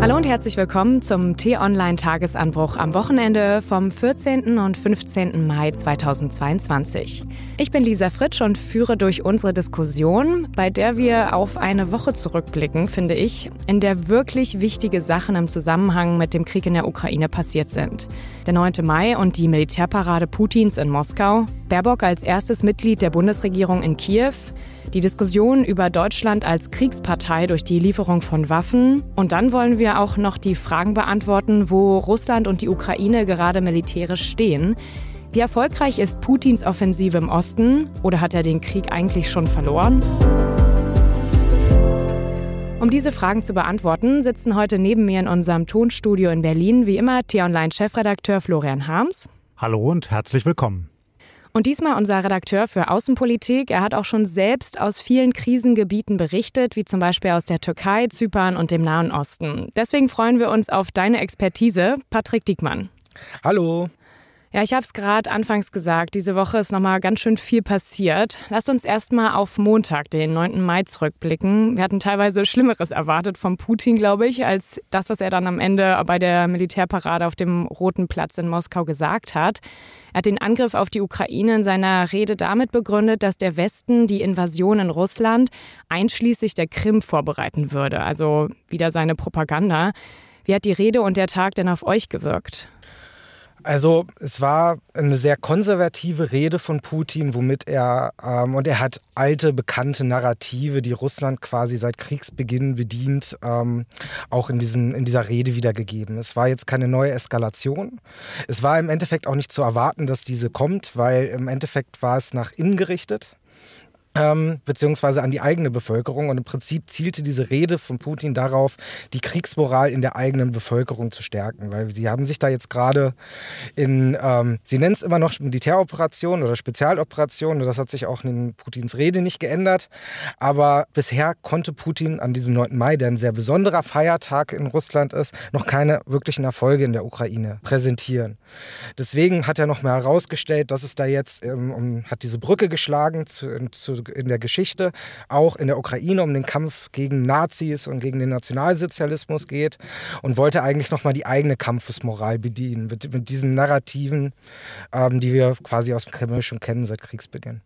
Hallo und herzlich willkommen zum T-Online-Tagesanbruch am Wochenende vom 14. und 15. Mai 2022. Ich bin Lisa Fritsch und führe durch unsere Diskussion, bei der wir auf eine Woche zurückblicken, finde ich, in der wirklich wichtige Sachen im Zusammenhang mit dem Krieg in der Ukraine passiert sind. Der 9. Mai und die Militärparade Putins in Moskau, Baerbock als erstes Mitglied der Bundesregierung in Kiew, die Diskussion über Deutschland als Kriegspartei durch die Lieferung von Waffen. Und dann wollen wir auch noch die Fragen beantworten, wo Russland und die Ukraine gerade militärisch stehen. Wie erfolgreich ist Putins Offensive im Osten oder hat er den Krieg eigentlich schon verloren? Um diese Fragen zu beantworten, sitzen heute neben mir in unserem Tonstudio in Berlin wie immer T-Online-Chefredakteur Florian Harms. Hallo und herzlich willkommen. Und diesmal unser Redakteur für Außenpolitik. Er hat auch schon selbst aus vielen Krisengebieten berichtet, wie zum Beispiel aus der Türkei, Zypern und dem Nahen Osten. Deswegen freuen wir uns auf deine Expertise, Patrick Diekmann. Hallo. Ja, ich habe es gerade anfangs gesagt, diese Woche ist nochmal ganz schön viel passiert. Lasst uns erstmal auf Montag, den 9. Mai, zurückblicken. Wir hatten teilweise Schlimmeres erwartet von Putin, glaube ich, als das, was er dann am Ende bei der Militärparade auf dem Roten Platz in Moskau gesagt hat. Er hat den Angriff auf die Ukraine in seiner Rede damit begründet, dass der Westen die Invasion in Russland einschließlich der Krim vorbereiten würde. Also wieder seine Propaganda. Wie hat die Rede und der Tag denn auf euch gewirkt? Also es war eine sehr konservative Rede von Putin, womit er, ähm, und er hat alte, bekannte Narrative, die Russland quasi seit Kriegsbeginn bedient, ähm, auch in, diesen, in dieser Rede wiedergegeben. Es war jetzt keine neue Eskalation. Es war im Endeffekt auch nicht zu erwarten, dass diese kommt, weil im Endeffekt war es nach innen gerichtet ähm, beziehungsweise an die eigene Bevölkerung. Und im Prinzip zielte diese Rede von Putin darauf, die Kriegsmoral in der eigenen Bevölkerung zu stärken. Weil sie haben sich da jetzt gerade in, ähm, sie nennen es immer noch Militäroperation oder Spezialoperation. Und das hat sich auch in Putins Rede nicht geändert. Aber bisher konnte Putin an diesem 9. Mai, der ein sehr besonderer Feiertag in Russland ist, noch keine wirklichen Erfolge in der Ukraine präsentieren. Deswegen hat er noch mal herausgestellt, dass es da jetzt ähm, hat diese Brücke geschlagen zu, zu in der Geschichte, auch in der Ukraine um den Kampf gegen Nazis und gegen den Nationalsozialismus geht und wollte eigentlich nochmal die eigene Kampfesmoral bedienen mit, mit diesen Narrativen, ähm, die wir quasi aus dem Kreml schon kennen seit Kriegsbeginn.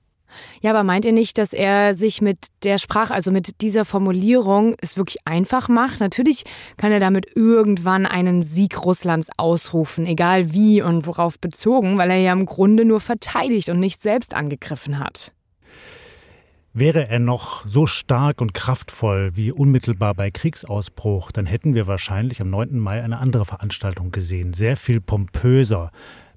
Ja, aber meint ihr nicht, dass er sich mit der Sprache, also mit dieser Formulierung, es wirklich einfach macht? Natürlich kann er damit irgendwann einen Sieg Russlands ausrufen, egal wie und worauf bezogen, weil er ja im Grunde nur verteidigt und nicht selbst angegriffen hat. Wäre er noch so stark und kraftvoll wie unmittelbar bei Kriegsausbruch, dann hätten wir wahrscheinlich am 9. Mai eine andere Veranstaltung gesehen, sehr viel pompöser,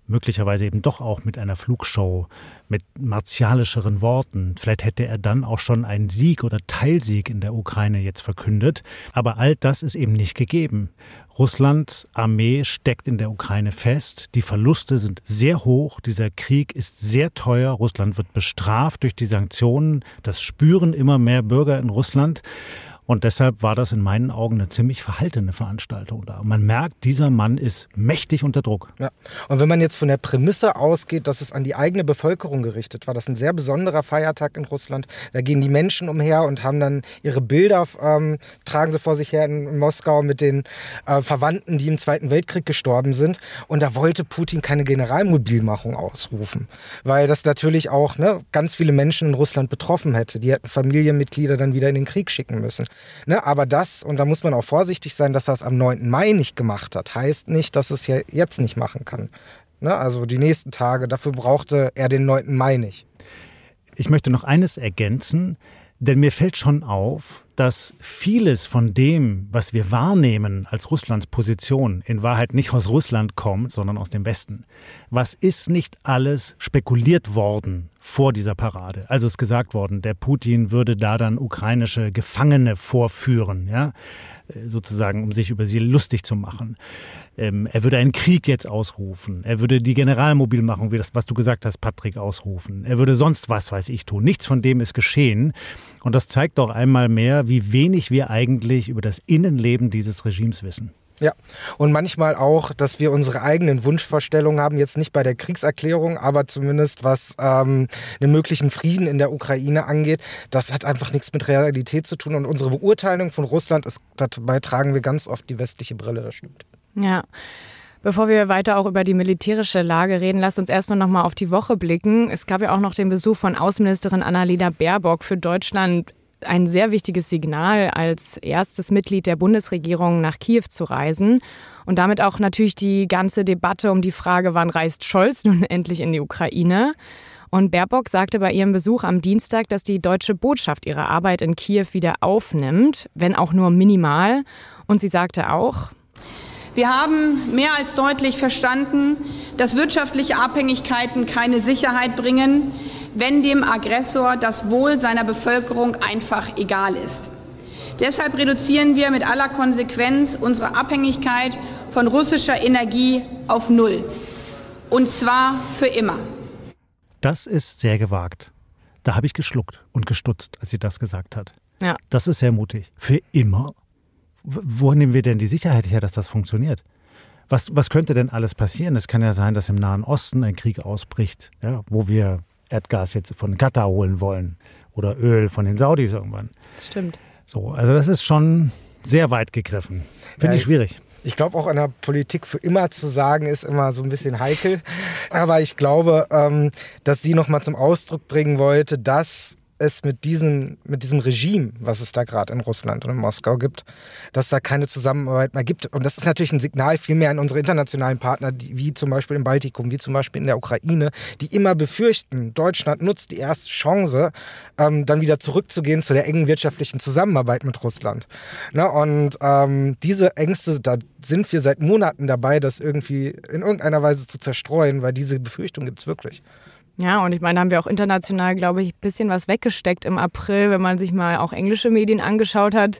möglicherweise eben doch auch mit einer Flugshow, mit martialischeren Worten. Vielleicht hätte er dann auch schon einen Sieg oder Teilsieg in der Ukraine jetzt verkündet. Aber all das ist eben nicht gegeben. Russlands Armee steckt in der Ukraine fest. Die Verluste sind sehr hoch. Dieser Krieg ist sehr teuer. Russland wird bestraft durch die Sanktionen. Das spüren immer mehr Bürger in Russland. Und deshalb war das in meinen Augen eine ziemlich verhaltene Veranstaltung da. Man merkt, dieser Mann ist mächtig unter Druck. Ja. Und wenn man jetzt von der Prämisse ausgeht, dass es an die eigene Bevölkerung gerichtet war, das ist ein sehr besonderer Feiertag in Russland. Da gehen die Menschen umher und haben dann ihre Bilder, ähm, tragen sie vor sich her in Moskau mit den äh, Verwandten, die im Zweiten Weltkrieg gestorben sind. Und da wollte Putin keine Generalmobilmachung ausrufen, weil das natürlich auch ne, ganz viele Menschen in Russland betroffen hätte. Die hätten Familienmitglieder dann wieder in den Krieg schicken müssen. Ne, aber das, und da muss man auch vorsichtig sein, dass er es am 9. Mai nicht gemacht hat, heißt nicht, dass es ja jetzt nicht machen kann. Ne, also die nächsten Tage, dafür brauchte er den 9. Mai nicht. Ich möchte noch eines ergänzen, denn mir fällt schon auf, dass vieles von dem, was wir wahrnehmen als Russlands Position, in Wahrheit nicht aus Russland kommt, sondern aus dem Westen. Was ist nicht alles spekuliert worden vor dieser Parade? Also ist gesagt worden, der Putin würde da dann ukrainische Gefangene vorführen, ja, sozusagen, um sich über sie lustig zu machen. Ähm, er würde einen Krieg jetzt ausrufen. Er würde die Generalmobilmachung, wie das, was du gesagt hast, Patrick, ausrufen. Er würde sonst was, weiß ich, tun. Nichts von dem ist geschehen. Und das zeigt doch einmal mehr, wie wenig wir eigentlich über das Innenleben dieses Regimes wissen. Ja, und manchmal auch, dass wir unsere eigenen Wunschvorstellungen haben, jetzt nicht bei der Kriegserklärung, aber zumindest was ähm, einen möglichen Frieden in der Ukraine angeht. Das hat einfach nichts mit Realität zu tun und unsere Beurteilung von Russland ist, dabei tragen wir ganz oft die westliche Brille, das stimmt. Ja. Bevor wir weiter auch über die militärische Lage reden, lasst uns erstmal nochmal auf die Woche blicken. Es gab ja auch noch den Besuch von Außenministerin Annalena Baerbock für Deutschland ein sehr wichtiges Signal, als erstes Mitglied der Bundesregierung nach Kiew zu reisen. Und damit auch natürlich die ganze Debatte um die Frage, wann reist Scholz nun endlich in die Ukraine. Und Baerbock sagte bei ihrem Besuch am Dienstag, dass die deutsche Botschaft ihre Arbeit in Kiew wieder aufnimmt, wenn auch nur minimal. Und sie sagte auch, wir haben mehr als deutlich verstanden, dass wirtschaftliche Abhängigkeiten keine Sicherheit bringen, wenn dem Aggressor das Wohl seiner Bevölkerung einfach egal ist. Deshalb reduzieren wir mit aller Konsequenz unsere Abhängigkeit von russischer Energie auf Null. Und zwar für immer. Das ist sehr gewagt. Da habe ich geschluckt und gestutzt, als sie das gesagt hat. Ja. Das ist sehr mutig. Für immer? Wo nehmen wir denn die Sicherheit her, dass das funktioniert? Was, was könnte denn alles passieren? Es kann ja sein, dass im Nahen Osten ein Krieg ausbricht, ja, wo wir Erdgas jetzt von Katar holen wollen oder Öl von den Saudis irgendwann. Stimmt. So, also das ist schon sehr weit gegriffen. Finde ja, ich schwierig. Ich glaube auch an der Politik für immer zu sagen, ist immer so ein bisschen heikel. Aber ich glaube, ähm, dass sie nochmal zum Ausdruck bringen wollte, dass es mit, diesen, mit diesem Regime, was es da gerade in Russland und in Moskau gibt, dass da keine Zusammenarbeit mehr gibt. Und das ist natürlich ein Signal vielmehr an unsere internationalen Partner, die, wie zum Beispiel im Baltikum, wie zum Beispiel in der Ukraine, die immer befürchten, Deutschland nutzt die erste Chance, ähm, dann wieder zurückzugehen zu der engen wirtschaftlichen Zusammenarbeit mit Russland. Ne? Und ähm, diese Ängste, da sind wir seit Monaten dabei, das irgendwie in irgendeiner Weise zu zerstreuen, weil diese Befürchtung gibt es wirklich. Ja, und ich meine, da haben wir auch international, glaube ich, ein bisschen was weggesteckt im April, wenn man sich mal auch englische Medien angeschaut hat.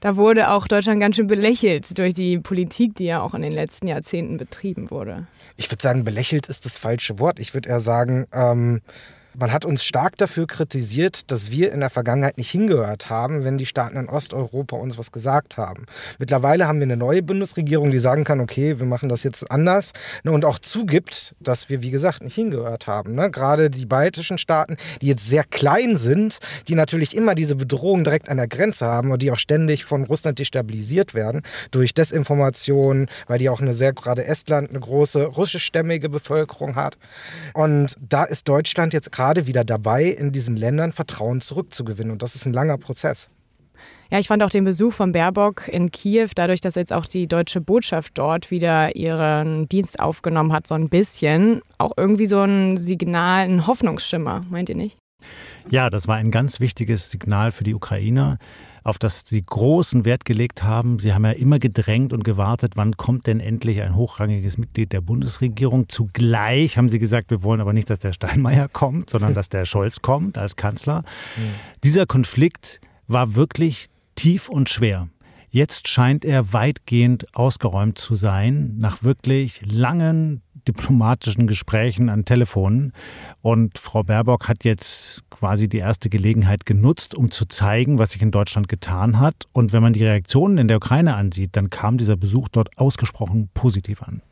Da wurde auch Deutschland ganz schön belächelt durch die Politik, die ja auch in den letzten Jahrzehnten betrieben wurde. Ich würde sagen, belächelt ist das falsche Wort. Ich würde eher sagen, ähm, man hat uns stark dafür kritisiert, dass wir in der Vergangenheit nicht hingehört haben, wenn die Staaten in Osteuropa uns was gesagt haben. Mittlerweile haben wir eine neue Bundesregierung, die sagen kann, okay, wir machen das jetzt anders ne, und auch zugibt, dass wir, wie gesagt, nicht hingehört haben. Ne? Gerade die baltischen Staaten, die jetzt sehr klein sind, die natürlich immer diese Bedrohung direkt an der Grenze haben und die auch ständig von Russland destabilisiert werden durch Desinformation, weil die auch eine sehr, gerade Estland, eine große russischstämmige Bevölkerung hat. Und da ist Deutschland jetzt gerade gerade wieder dabei, in diesen Ländern Vertrauen zurückzugewinnen. Und das ist ein langer Prozess. Ja, ich fand auch den Besuch von Baerbock in Kiew, dadurch, dass jetzt auch die deutsche Botschaft dort wieder ihren Dienst aufgenommen hat, so ein bisschen, auch irgendwie so ein Signal, ein Hoffnungsschimmer, meint ihr nicht? Ja, das war ein ganz wichtiges Signal für die Ukrainer auf das sie großen Wert gelegt haben. Sie haben ja immer gedrängt und gewartet, wann kommt denn endlich ein hochrangiges Mitglied der Bundesregierung. Zugleich haben sie gesagt, wir wollen aber nicht, dass der Steinmeier kommt, sondern dass der Scholz kommt als Kanzler. Mhm. Dieser Konflikt war wirklich tief und schwer. Jetzt scheint er weitgehend ausgeräumt zu sein, nach wirklich langen diplomatischen Gesprächen an Telefonen. Und Frau Baerbock hat jetzt quasi die erste Gelegenheit genutzt, um zu zeigen, was sich in Deutschland getan hat. Und wenn man die Reaktionen in der Ukraine ansieht, dann kam dieser Besuch dort ausgesprochen positiv an.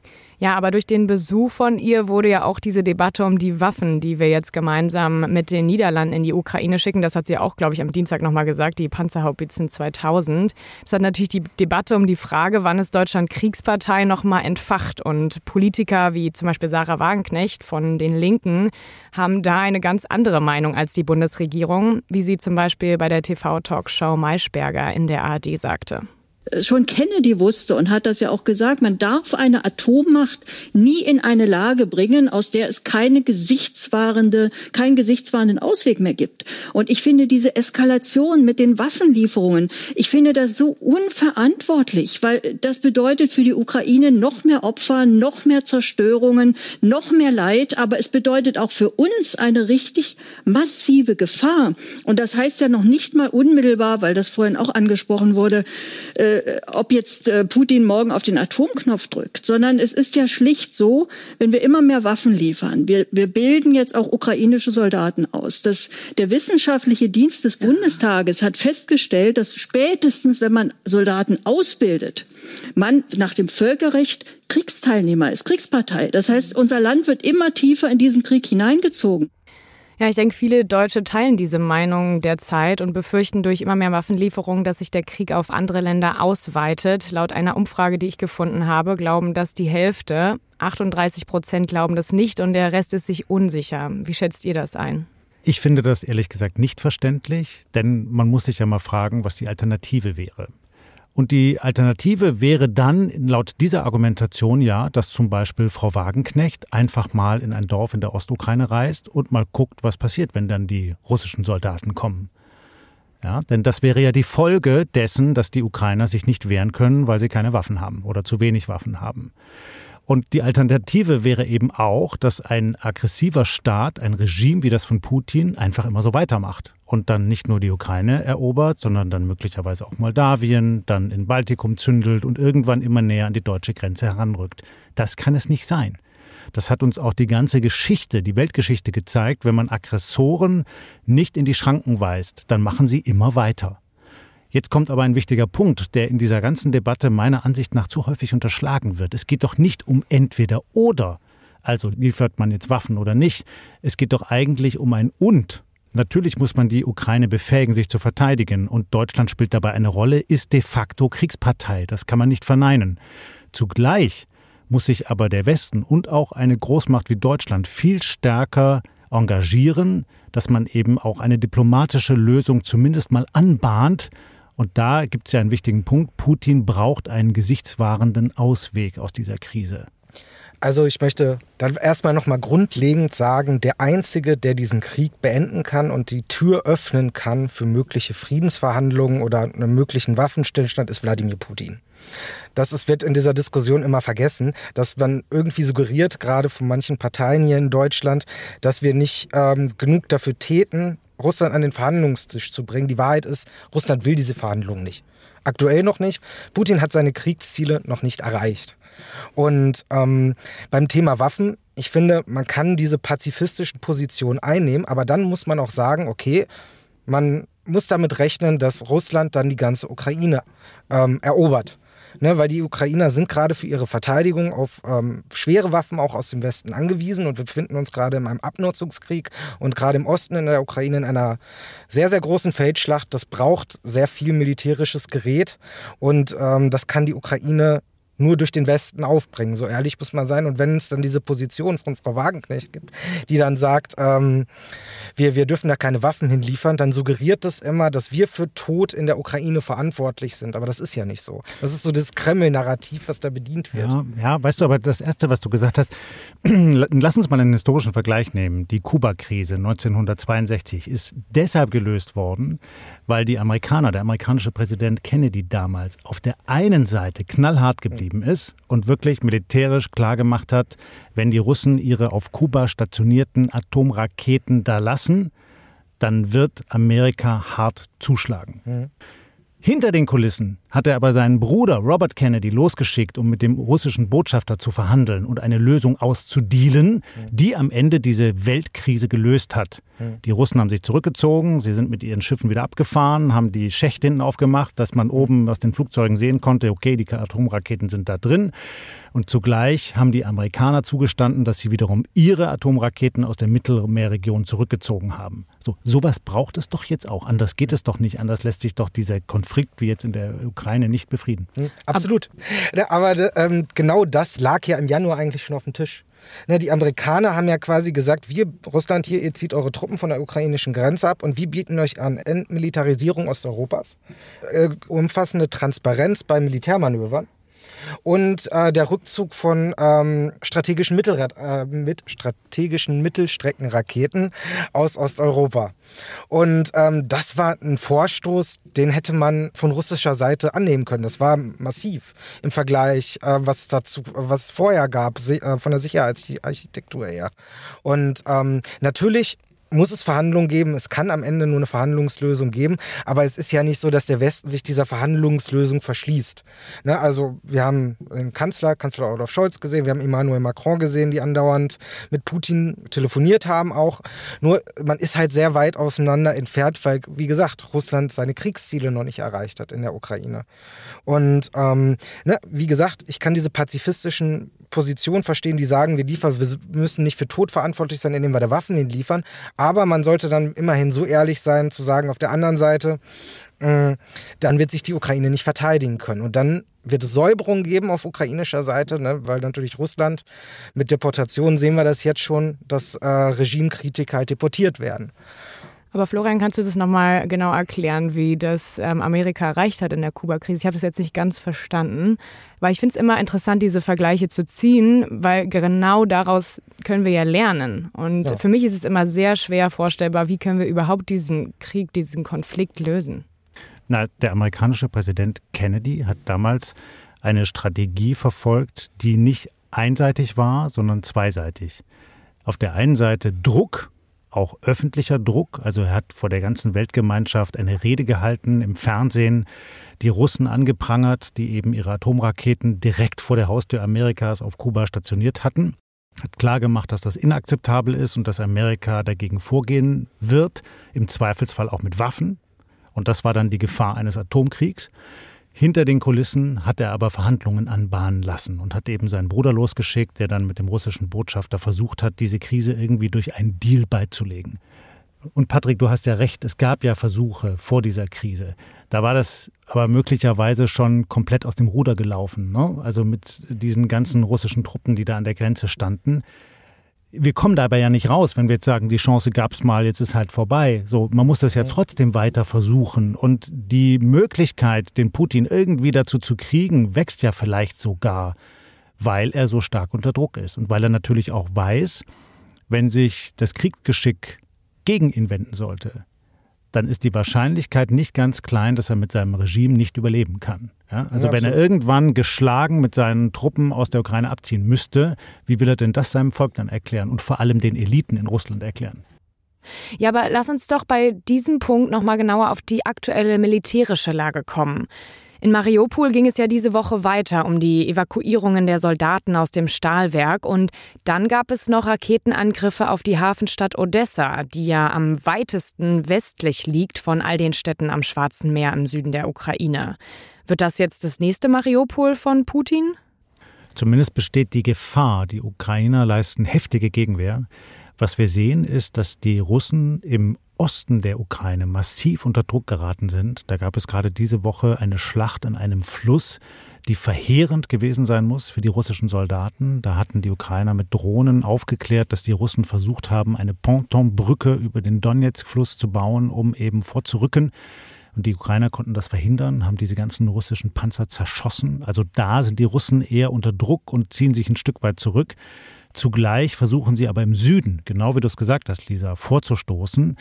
Ja, aber durch den Besuch von ihr wurde ja auch diese Debatte um die Waffen, die wir jetzt gemeinsam mit den Niederlanden in die Ukraine schicken, das hat sie auch, glaube ich, am Dienstag nochmal gesagt, die Panzerhaubitzen 2000. Das hat natürlich die Debatte um die Frage, wann ist Deutschland Kriegspartei, nochmal entfacht. Und Politiker wie zum Beispiel Sarah Wagenknecht von den Linken haben da eine ganz andere Meinung als die Bundesregierung, wie sie zum Beispiel bei der TV-Talkshow Maischberger in der ARD sagte schon Kennedy wusste und hat das ja auch gesagt, man darf eine Atommacht nie in eine Lage bringen, aus der es keine gesichtswahrende, keinen gesichtswahrenden Ausweg mehr gibt. Und ich finde diese Eskalation mit den Waffenlieferungen, ich finde das so unverantwortlich, weil das bedeutet für die Ukraine noch mehr Opfer, noch mehr Zerstörungen, noch mehr Leid, aber es bedeutet auch für uns eine richtig massive Gefahr. Und das heißt ja noch nicht mal unmittelbar, weil das vorhin auch angesprochen wurde, äh, äh, ob jetzt äh, Putin morgen auf den Atomknopf drückt, sondern es ist ja schlicht so, wenn wir immer mehr Waffen liefern, wir, wir bilden jetzt auch ukrainische Soldaten aus. Das, der wissenschaftliche Dienst des Bundestages hat festgestellt, dass spätestens, wenn man Soldaten ausbildet, man nach dem Völkerrecht Kriegsteilnehmer ist, Kriegspartei. Das heißt, unser Land wird immer tiefer in diesen Krieg hineingezogen. Ja, ich denke, viele Deutsche teilen diese Meinung derzeit und befürchten durch immer mehr Waffenlieferungen, dass sich der Krieg auf andere Länder ausweitet. Laut einer Umfrage, die ich gefunden habe, glauben das die Hälfte. 38 Prozent glauben das nicht und der Rest ist sich unsicher. Wie schätzt ihr das ein? Ich finde das ehrlich gesagt nicht verständlich, denn man muss sich ja mal fragen, was die Alternative wäre. Und die Alternative wäre dann laut dieser Argumentation ja, dass zum Beispiel Frau Wagenknecht einfach mal in ein Dorf in der Ostukraine reist und mal guckt, was passiert, wenn dann die russischen Soldaten kommen. Ja, denn das wäre ja die Folge dessen, dass die Ukrainer sich nicht wehren können, weil sie keine Waffen haben oder zu wenig Waffen haben. Und die Alternative wäre eben auch, dass ein aggressiver Staat, ein Regime wie das von Putin, einfach immer so weitermacht und dann nicht nur die Ukraine erobert, sondern dann möglicherweise auch Moldawien, dann in Baltikum zündelt und irgendwann immer näher an die deutsche Grenze heranrückt. Das kann es nicht sein. Das hat uns auch die ganze Geschichte, die Weltgeschichte gezeigt. Wenn man Aggressoren nicht in die Schranken weist, dann machen sie immer weiter. Jetzt kommt aber ein wichtiger Punkt, der in dieser ganzen Debatte meiner Ansicht nach zu häufig unterschlagen wird. Es geht doch nicht um entweder oder. Also liefert man jetzt Waffen oder nicht. Es geht doch eigentlich um ein und. Natürlich muss man die Ukraine befähigen, sich zu verteidigen. Und Deutschland spielt dabei eine Rolle, ist de facto Kriegspartei. Das kann man nicht verneinen. Zugleich muss sich aber der Westen und auch eine Großmacht wie Deutschland viel stärker engagieren, dass man eben auch eine diplomatische Lösung zumindest mal anbahnt. Und da gibt es ja einen wichtigen Punkt. Putin braucht einen gesichtswahrenden Ausweg aus dieser Krise. Also ich möchte dann erstmal nochmal grundlegend sagen, der Einzige, der diesen Krieg beenden kann und die Tür öffnen kann für mögliche Friedensverhandlungen oder einen möglichen Waffenstillstand, ist Wladimir Putin. Das ist, wird in dieser Diskussion immer vergessen, dass man irgendwie suggeriert, gerade von manchen Parteien hier in Deutschland, dass wir nicht ähm, genug dafür täten, Russland an den Verhandlungstisch zu bringen. Die Wahrheit ist, Russland will diese Verhandlungen nicht. Aktuell noch nicht. Putin hat seine Kriegsziele noch nicht erreicht. Und ähm, beim Thema Waffen, ich finde, man kann diese pazifistischen Positionen einnehmen, aber dann muss man auch sagen, okay, man muss damit rechnen, dass Russland dann die ganze Ukraine ähm, erobert. Ne, weil die Ukrainer sind gerade für ihre Verteidigung auf ähm, schwere Waffen auch aus dem Westen angewiesen und wir befinden uns gerade in einem Abnutzungskrieg und gerade im Osten in der Ukraine in einer sehr, sehr großen Feldschlacht. Das braucht sehr viel militärisches Gerät und ähm, das kann die Ukraine nur durch den Westen aufbringen. So ehrlich muss man sein. Und wenn es dann diese Position von Frau Wagenknecht gibt, die dann sagt, ähm, wir, wir dürfen da keine Waffen hinliefern, dann suggeriert das immer, dass wir für Tod in der Ukraine verantwortlich sind. Aber das ist ja nicht so. Das ist so das Kreml-Narrativ, was da bedient wird. Ja, ja, weißt du, aber das Erste, was du gesagt hast, lass uns mal einen historischen Vergleich nehmen. Die Kuba-Krise 1962 ist deshalb gelöst worden, weil die Amerikaner, der amerikanische Präsident Kennedy damals, auf der einen Seite knallhart geblieben ist und wirklich militärisch klargemacht hat, wenn die Russen ihre auf Kuba stationierten Atomraketen da lassen, dann wird Amerika hart zuschlagen. Mhm. Hinter den Kulissen hat er aber seinen Bruder Robert Kennedy losgeschickt, um mit dem russischen Botschafter zu verhandeln und eine Lösung auszudealen, die am Ende diese Weltkrise gelöst hat. Die Russen haben sich zurückgezogen, sie sind mit ihren Schiffen wieder abgefahren, haben die Schächte hinten aufgemacht, dass man oben aus den Flugzeugen sehen konnte, okay, die Atomraketen sind da drin. Und zugleich haben die Amerikaner zugestanden, dass sie wiederum ihre Atomraketen aus der Mittelmeerregion zurückgezogen haben. So, sowas braucht es doch jetzt auch. Anders geht es doch nicht. Anders lässt sich doch dieser Konflikt wie jetzt in der Ukraine nicht befrieden. Mhm, absolut. Aber ähm, genau das lag ja im Januar eigentlich schon auf dem Tisch. Ne, die Amerikaner haben ja quasi gesagt, wir, Russland hier, ihr zieht eure Truppen von der ukrainischen Grenze ab und wir bieten euch an Entmilitarisierung Osteuropas, äh, umfassende Transparenz bei Militärmanövern und äh, der Rückzug von ähm, strategischen, äh, mit strategischen Mittelstreckenraketen aus Osteuropa. Und ähm, das war ein Vorstoß, den hätte man von russischer Seite annehmen können. Das war massiv im Vergleich, äh, was dazu, was es vorher gab, äh, von der Sicherheitsarchitektur her. Und ähm, natürlich muss es Verhandlungen geben. Es kann am Ende nur eine Verhandlungslösung geben. Aber es ist ja nicht so, dass der Westen sich dieser Verhandlungslösung verschließt. Ne? Also wir haben den Kanzler, Kanzler Olaf Scholz gesehen, wir haben Emmanuel Macron gesehen, die andauernd mit Putin telefoniert haben auch. Nur man ist halt sehr weit auseinander entfernt, weil, wie gesagt, Russland seine Kriegsziele noch nicht erreicht hat in der Ukraine. Und ähm, ne, wie gesagt, ich kann diese pazifistischen Positionen verstehen, die sagen, wir liefern, wir müssen nicht für Tod verantwortlich sein, indem wir der Waffen hinliefern. Aber man sollte dann immerhin so ehrlich sein, zu sagen, auf der anderen Seite, äh, dann wird sich die Ukraine nicht verteidigen können. Und dann wird es Säuberungen geben auf ukrainischer Seite, ne, weil natürlich Russland mit Deportationen sehen wir das jetzt schon, dass äh, Regimekritiker halt deportiert werden. Aber Florian, kannst du das nochmal genau erklären, wie das ähm, Amerika erreicht hat in der Kuba-Krise? Ich habe das jetzt nicht ganz verstanden, weil ich finde es immer interessant, diese Vergleiche zu ziehen, weil genau daraus können wir ja lernen. Und ja. für mich ist es immer sehr schwer vorstellbar, wie können wir überhaupt diesen Krieg, diesen Konflikt lösen. Na, der amerikanische Präsident Kennedy hat damals eine Strategie verfolgt, die nicht einseitig war, sondern zweiseitig. Auf der einen Seite Druck auch öffentlicher Druck. Also er hat vor der ganzen Weltgemeinschaft eine Rede gehalten im Fernsehen, die Russen angeprangert, die eben ihre Atomraketen direkt vor der Haustür Amerikas auf Kuba stationiert hatten. Hat klargemacht, dass das inakzeptabel ist und dass Amerika dagegen vorgehen wird, im Zweifelsfall auch mit Waffen. Und das war dann die Gefahr eines Atomkriegs. Hinter den Kulissen hat er aber Verhandlungen anbahnen lassen und hat eben seinen Bruder losgeschickt, der dann mit dem russischen Botschafter versucht hat, diese Krise irgendwie durch einen Deal beizulegen. Und Patrick, du hast ja recht, es gab ja Versuche vor dieser Krise. Da war das aber möglicherweise schon komplett aus dem Ruder gelaufen. Ne? Also mit diesen ganzen russischen Truppen, die da an der Grenze standen wir kommen dabei ja nicht raus, wenn wir jetzt sagen, die Chance gab es mal, jetzt ist halt vorbei. So, man muss das ja trotzdem weiter versuchen. Und die Möglichkeit, den Putin irgendwie dazu zu kriegen, wächst ja vielleicht sogar, weil er so stark unter Druck ist. Und weil er natürlich auch weiß, wenn sich das Kriegsgeschick gegen ihn wenden sollte, dann ist die Wahrscheinlichkeit nicht ganz klein, dass er mit seinem Regime nicht überleben kann. Ja, also ja, wenn er irgendwann geschlagen mit seinen Truppen aus der Ukraine abziehen müsste, wie will er denn das seinem Volk dann erklären und vor allem den Eliten in Russland erklären? Ja, aber lass uns doch bei diesem Punkt noch mal genauer auf die aktuelle militärische Lage kommen. In Mariupol ging es ja diese Woche weiter um die Evakuierungen der Soldaten aus dem Stahlwerk und dann gab es noch Raketenangriffe auf die Hafenstadt Odessa, die ja am weitesten westlich liegt von all den Städten am Schwarzen Meer im Süden der Ukraine. Wird das jetzt das nächste Mariupol von Putin? Zumindest besteht die Gefahr. Die Ukrainer leisten heftige Gegenwehr. Was wir sehen, ist, dass die Russen im Osten der Ukraine massiv unter Druck geraten sind. Da gab es gerade diese Woche eine Schlacht an einem Fluss, die verheerend gewesen sein muss für die russischen Soldaten. Da hatten die Ukrainer mit Drohnen aufgeklärt, dass die Russen versucht haben, eine Pontonbrücke über den Donetsk-Fluss zu bauen, um eben vorzurücken. Und die Ukrainer konnten das verhindern, haben diese ganzen russischen Panzer zerschossen. Also da sind die Russen eher unter Druck und ziehen sich ein Stück weit zurück. Zugleich versuchen sie aber im Süden, genau wie du es gesagt hast, Lisa, vorzustoßen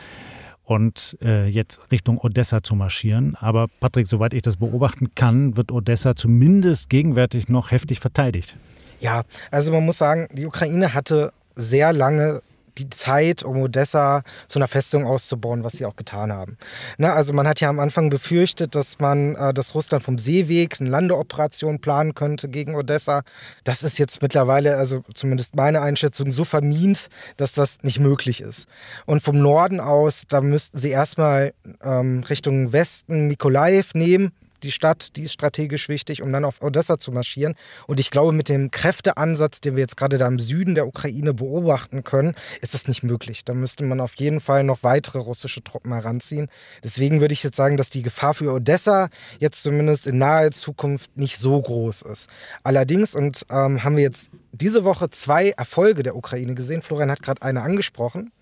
und äh, jetzt Richtung Odessa zu marschieren. Aber Patrick, soweit ich das beobachten kann, wird Odessa zumindest gegenwärtig noch heftig verteidigt. Ja, also man muss sagen, die Ukraine hatte sehr lange die Zeit, um Odessa zu einer Festung auszubauen, was sie auch getan haben. Na, also man hat ja am Anfang befürchtet, dass man, äh, dass Russland vom Seeweg eine Landeoperation planen könnte gegen Odessa. Das ist jetzt mittlerweile, also zumindest meine Einschätzung, so vermint, dass das nicht möglich ist. Und vom Norden aus, da müssten sie erstmal ähm, Richtung Westen Mikolaev nehmen, die Stadt, die ist strategisch wichtig, um dann auf Odessa zu marschieren. Und ich glaube, mit dem Kräfteansatz, den wir jetzt gerade da im Süden der Ukraine beobachten können, ist das nicht möglich. Da müsste man auf jeden Fall noch weitere russische Truppen heranziehen. Deswegen würde ich jetzt sagen, dass die Gefahr für Odessa jetzt zumindest in naher Zukunft nicht so groß ist. Allerdings, und ähm, haben wir jetzt diese Woche zwei Erfolge der Ukraine gesehen. Florian hat gerade eine angesprochen.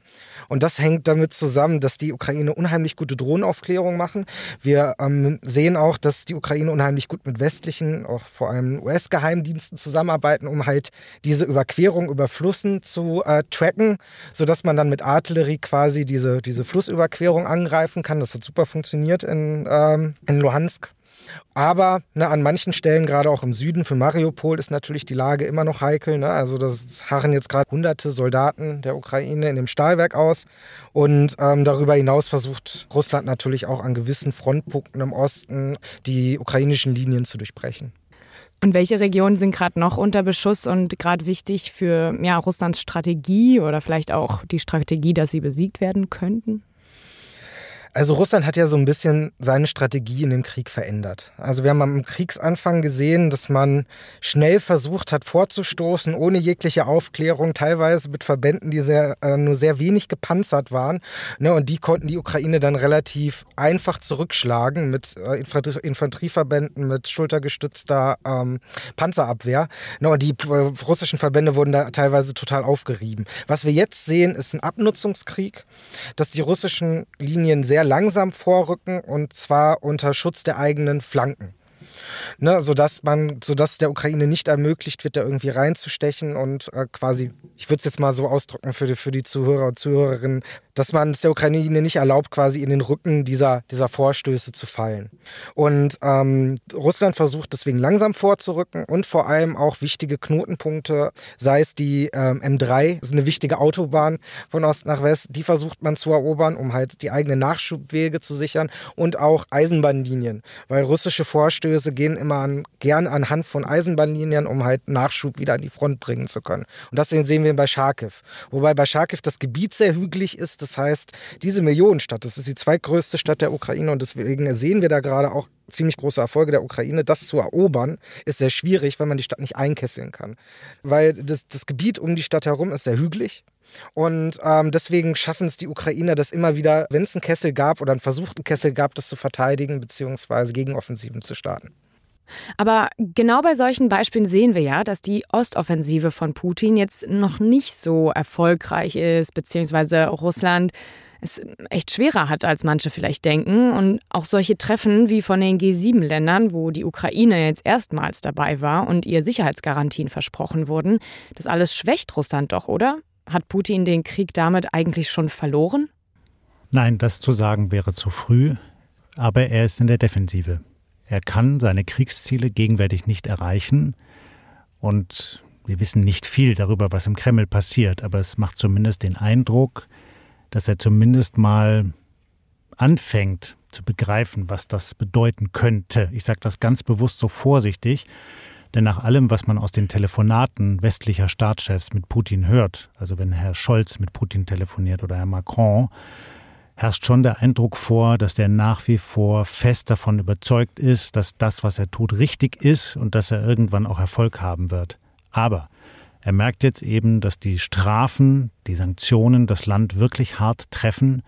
Und das hängt damit zusammen, dass die Ukraine unheimlich gute Drohnenaufklärung machen. Wir ähm, sehen auch, dass die Ukraine unheimlich gut mit westlichen, auch vor allem US-Geheimdiensten zusammenarbeiten, um halt diese Überquerung über Flüssen zu äh, tracken, sodass man dann mit Artillerie quasi diese, diese Flussüberquerung angreifen kann. Das hat super funktioniert in, ähm, in Luhansk Aber ne, an manchen Stellen, gerade auch im Süden für Mariupol, ist natürlich die Lage immer noch heikel. Ne? Also das harren jetzt gerade hunderte Soldaten der Ukraine in dem Stahlwerk aus. Und ähm, darüber hinaus versucht Russland natürlich auch an gewissen Frontpunkten im Osten die ukrainischen Linien zu durchbrechen. Und welche Regionen sind gerade noch unter Beschuss und gerade wichtig für ja, Russlands Strategie oder vielleicht auch die Strategie, dass sie besiegt werden könnten? Also Russland hat ja so ein bisschen seine Strategie in dem Krieg verändert. Also wir haben am Kriegsanfang gesehen, dass man schnell versucht hat vorzustoßen, ohne jegliche Aufklärung, teilweise mit Verbänden, die sehr, äh, nur sehr wenig gepanzert waren. Ne, und die konnten die Ukraine dann relativ einfach zurückschlagen mit äh, Infanterieverbänden, mit schultergestützter ähm, Panzerabwehr. Ne, und die äh, russischen Verbände wurden da teilweise total aufgerieben. Was wir jetzt sehen, ist ein Abnutzungskrieg, dass die russischen Linien sehr langsam vorrücken und zwar unter Schutz der eigenen Flanken. Ne, sodass man, sodass der Ukraine nicht ermöglicht wird, da irgendwie reinzustechen und äh, quasi, ich würde es jetzt mal so ausdrücken für die, für die Zuhörer und Zuhörerinnen, dass man es der Ukraine nicht erlaubt, quasi in den Rücken dieser, dieser Vorstöße zu fallen. Und ähm, Russland versucht deswegen langsam vorzurücken und vor allem auch wichtige Knotenpunkte, sei es die ähm, M3, das ist eine wichtige Autobahn von Ost nach West, die versucht man zu erobern, um halt die eigenen Nachschubwege zu sichern und auch Eisenbahnlinien, weil russische Vorstöße gehen immer an, gern anhand von Eisenbahnlinien, um halt Nachschub wieder an die Front bringen zu können. Und das sehen wir bei Charkiw. Wobei bei Charkiw das Gebiet sehr hügelig ist, das heißt, diese Millionenstadt, das ist die zweitgrößte Stadt der Ukraine und deswegen sehen wir da gerade auch ziemlich große Erfolge der Ukraine. Das zu erobern ist sehr schwierig, weil man die Stadt nicht einkesseln kann. Weil das, das Gebiet um die Stadt herum ist sehr hügelig. Und ähm, deswegen schaffen es die Ukrainer, das immer wieder, wenn es einen Kessel gab oder einen versuchten Kessel gab, das zu verteidigen bzw. Gegenoffensiven zu starten. Aber genau bei solchen Beispielen sehen wir ja, dass die Ostoffensive von Putin jetzt noch nicht so erfolgreich ist, beziehungsweise Russland es echt schwerer hat, als manche vielleicht denken. Und auch solche Treffen wie von den G7-Ländern, wo die Ukraine jetzt erstmals dabei war und ihr Sicherheitsgarantien versprochen wurden, das alles schwächt Russland doch, oder? Hat Putin den Krieg damit eigentlich schon verloren? Nein, das zu sagen wäre zu früh, aber er ist in der Defensive. Er kann seine Kriegsziele gegenwärtig nicht erreichen und wir wissen nicht viel darüber, was im Kreml passiert, aber es macht zumindest den Eindruck, dass er zumindest mal anfängt zu begreifen, was das bedeuten könnte. Ich sage das ganz bewusst so vorsichtig, denn nach allem, was man aus den Telefonaten westlicher Staatschefs mit Putin hört, also wenn Herr Scholz mit Putin telefoniert oder Herr Macron, herrscht schon der Eindruck vor, dass der nach wie vor fest davon überzeugt ist, dass das, was er tut, richtig ist und dass er irgendwann auch Erfolg haben wird. Aber er merkt jetzt eben, dass die Strafen, die Sanktionen das Land wirklich hart treffen.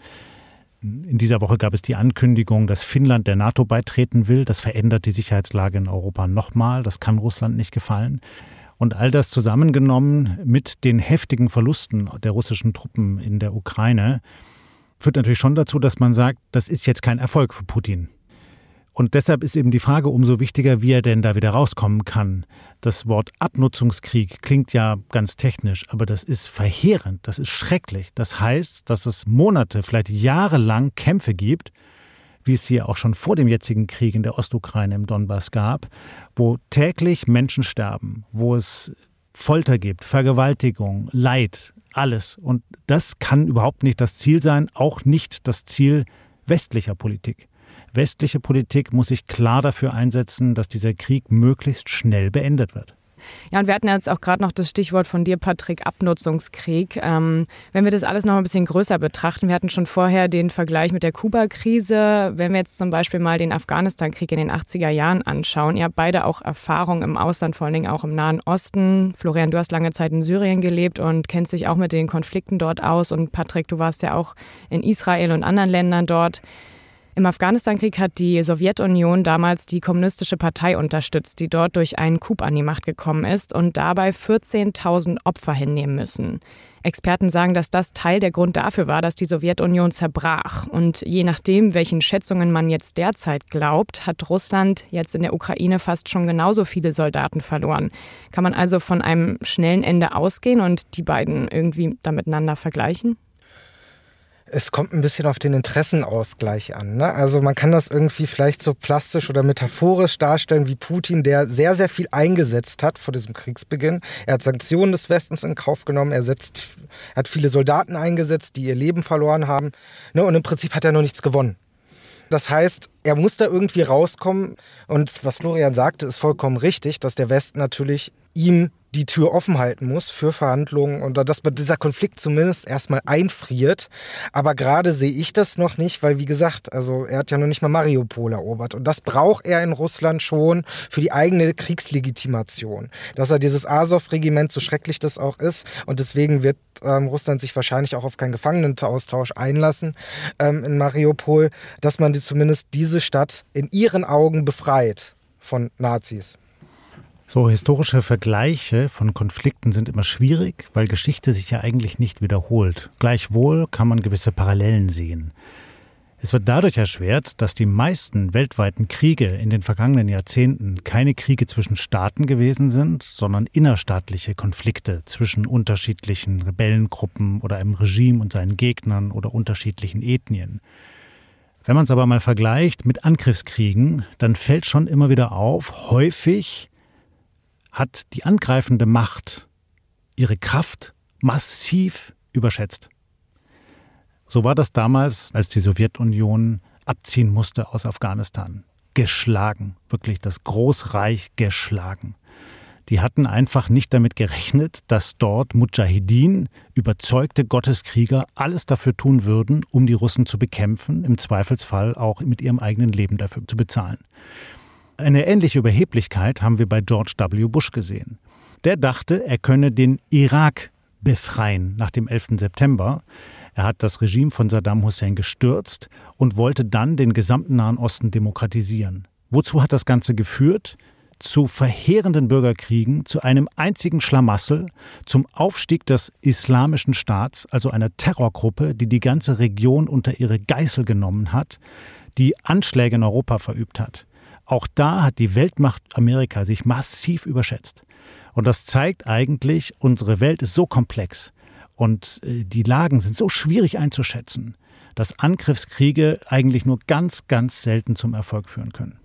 In dieser Woche gab es die Ankündigung, dass Finnland der NATO beitreten will. Das verändert die Sicherheitslage in Europa nochmal. Das kann Russland nicht gefallen. Und all das zusammengenommen mit den heftigen Verlusten der russischen Truppen in der Ukraine führt natürlich schon dazu, dass man sagt, das ist jetzt kein Erfolg für Putin. Und deshalb ist eben die Frage umso wichtiger, wie er denn da wieder rauskommen kann. Das Wort Abnutzungskrieg klingt ja ganz technisch, aber das ist verheerend, das ist schrecklich. Das heißt, dass es Monate, vielleicht jahrelang Kämpfe gibt, wie es hier auch schon vor dem jetzigen Krieg in der Ostukraine im Donbass gab, wo täglich Menschen sterben, wo es Folter gibt, Vergewaltigung, Leid, alles. Und das kann überhaupt nicht das Ziel sein, auch nicht das Ziel westlicher Politik. Westliche Politik muss sich klar dafür einsetzen, dass dieser Krieg möglichst schnell beendet wird. Ja, und wir hatten jetzt auch gerade noch das Stichwort von dir, Patrick, Abnutzungskrieg. Ähm, wenn wir das alles noch ein bisschen größer betrachten, wir hatten schon vorher den Vergleich mit der Kuba-Krise. Wenn wir jetzt zum Beispiel mal den Afghanistan-Krieg in den 80er Jahren anschauen, ihr habt beide auch Erfahrung im Ausland, vor allen Dingen auch im Nahen Osten. Florian, du hast lange Zeit in Syrien gelebt und kennst dich auch mit den Konflikten dort aus. Und Patrick, du warst ja auch in Israel und anderen Ländern dort. Im Afghanistan-Krieg hat die Sowjetunion damals die kommunistische Partei unterstützt, die dort durch einen Coup an die Macht gekommen ist und dabei 14.000 Opfer hinnehmen müssen. Experten sagen, dass das Teil der Grund dafür war, dass die Sowjetunion zerbrach. Und je nachdem, welchen Schätzungen man jetzt derzeit glaubt, hat Russland jetzt in der Ukraine fast schon genauso viele Soldaten verloren. Kann man also von einem schnellen Ende ausgehen und die beiden irgendwie da miteinander vergleichen? Es kommt ein bisschen auf den Interessenausgleich an. Ne? Also man kann das irgendwie vielleicht so plastisch oder metaphorisch darstellen wie Putin, der sehr, sehr viel eingesetzt hat vor diesem Kriegsbeginn. Er hat Sanktionen des Westens in Kauf genommen, er setzt, hat viele Soldaten eingesetzt, die ihr Leben verloren haben. Ne? Und im Prinzip hat er noch nichts gewonnen. Das heißt, er muss da irgendwie rauskommen. Und was Florian sagte, ist vollkommen richtig, dass der Westen natürlich ihm die Tür offen halten muss für Verhandlungen und dass dieser Konflikt zumindest erstmal einfriert. Aber gerade sehe ich das noch nicht, weil wie gesagt, also er hat ja noch nicht mal Mariupol erobert und das braucht er in Russland schon für die eigene Kriegslegitimation. Dass er dieses Azov-Regiment, so schrecklich das auch ist und deswegen wird ähm, Russland sich wahrscheinlich auch auf keinen Gefangenenaustausch einlassen ähm, in Mariupol, dass man die, zumindest diese Stadt in ihren Augen befreit von Nazis. So historische Vergleiche von Konflikten sind immer schwierig, weil Geschichte sich ja eigentlich nicht wiederholt. Gleichwohl kann man gewisse Parallelen sehen. Es wird dadurch erschwert, dass die meisten weltweiten Kriege in den vergangenen Jahrzehnten keine Kriege zwischen Staaten gewesen sind, sondern innerstaatliche Konflikte zwischen unterschiedlichen Rebellengruppen oder einem Regime und seinen Gegnern oder unterschiedlichen Ethnien. Wenn man es aber mal vergleicht mit Angriffskriegen, dann fällt schon immer wieder auf, häufig hat die angreifende Macht ihre Kraft massiv überschätzt. So war das damals, als die Sowjetunion abziehen musste aus Afghanistan. Geschlagen, wirklich das Großreich geschlagen. Die hatten einfach nicht damit gerechnet, dass dort Mujahideen, überzeugte Gotteskrieger, alles dafür tun würden, um die Russen zu bekämpfen, im Zweifelsfall auch mit ihrem eigenen Leben dafür zu bezahlen. Eine ähnliche Überheblichkeit haben wir bei George W. Bush gesehen. Der dachte, er könne den Irak befreien nach dem 11. September. Er hat das Regime von Saddam Hussein gestürzt und wollte dann den gesamten Nahen Osten demokratisieren. Wozu hat das Ganze geführt? Zu verheerenden Bürgerkriegen, zu einem einzigen Schlamassel, zum Aufstieg des Islamischen Staats, also einer Terrorgruppe, die die ganze Region unter ihre Geißel genommen hat, die Anschläge in Europa verübt hat. Auch da hat die Weltmacht Amerika sich massiv überschätzt. Und das zeigt eigentlich, unsere Welt ist so komplex und äh, die Lagen sind so schwierig einzuschätzen, dass Angriffskriege eigentlich nur ganz, ganz selten zum Erfolg führen können.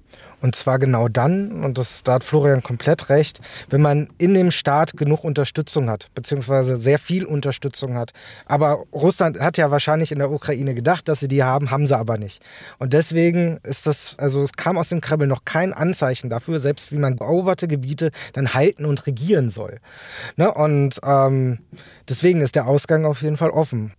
Und zwar genau dann, und das, da hat Florian komplett recht, wenn man in dem Staat genug Unterstützung hat, beziehungsweise sehr viel Unterstützung hat. Aber Russland hat ja wahrscheinlich in der Ukraine gedacht, dass sie die haben, haben sie aber nicht. Und deswegen ist das, also es kam aus dem Kreml noch kein Anzeichen dafür, selbst wie man eroberte Gebiete dann halten und regieren soll. Ne? Und ähm, deswegen ist der Ausgang auf jeden Fall offen.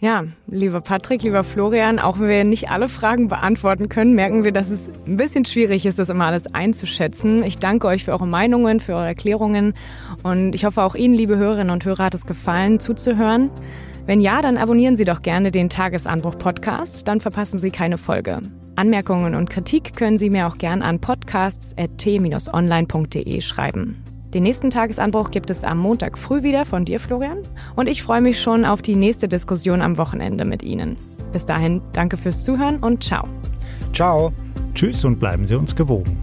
Ja, lieber Patrick, lieber Florian, auch wenn wir nicht alle Fragen beantworten können, merken wir, dass es ein bisschen schwierig ist, das immer alles einzuschätzen. Ich danke euch für eure Meinungen, für eure Erklärungen und ich hoffe auch Ihnen, liebe Hörerinnen und Hörer, hat es gefallen, zuzuhören. Wenn ja, dann abonnieren Sie doch gerne den Tagesanbruch-Podcast, dann verpassen Sie keine Folge. Anmerkungen und Kritik können Sie mir auch gern an podcasts.t-online.de schreiben. Den nächsten Tagesanbruch gibt es am Montag früh wieder von dir, Florian. Und ich freue mich schon auf die nächste Diskussion am Wochenende mit Ihnen. Bis dahin, danke fürs Zuhören und ciao. Ciao. Tschüss und bleiben Sie uns gewogen.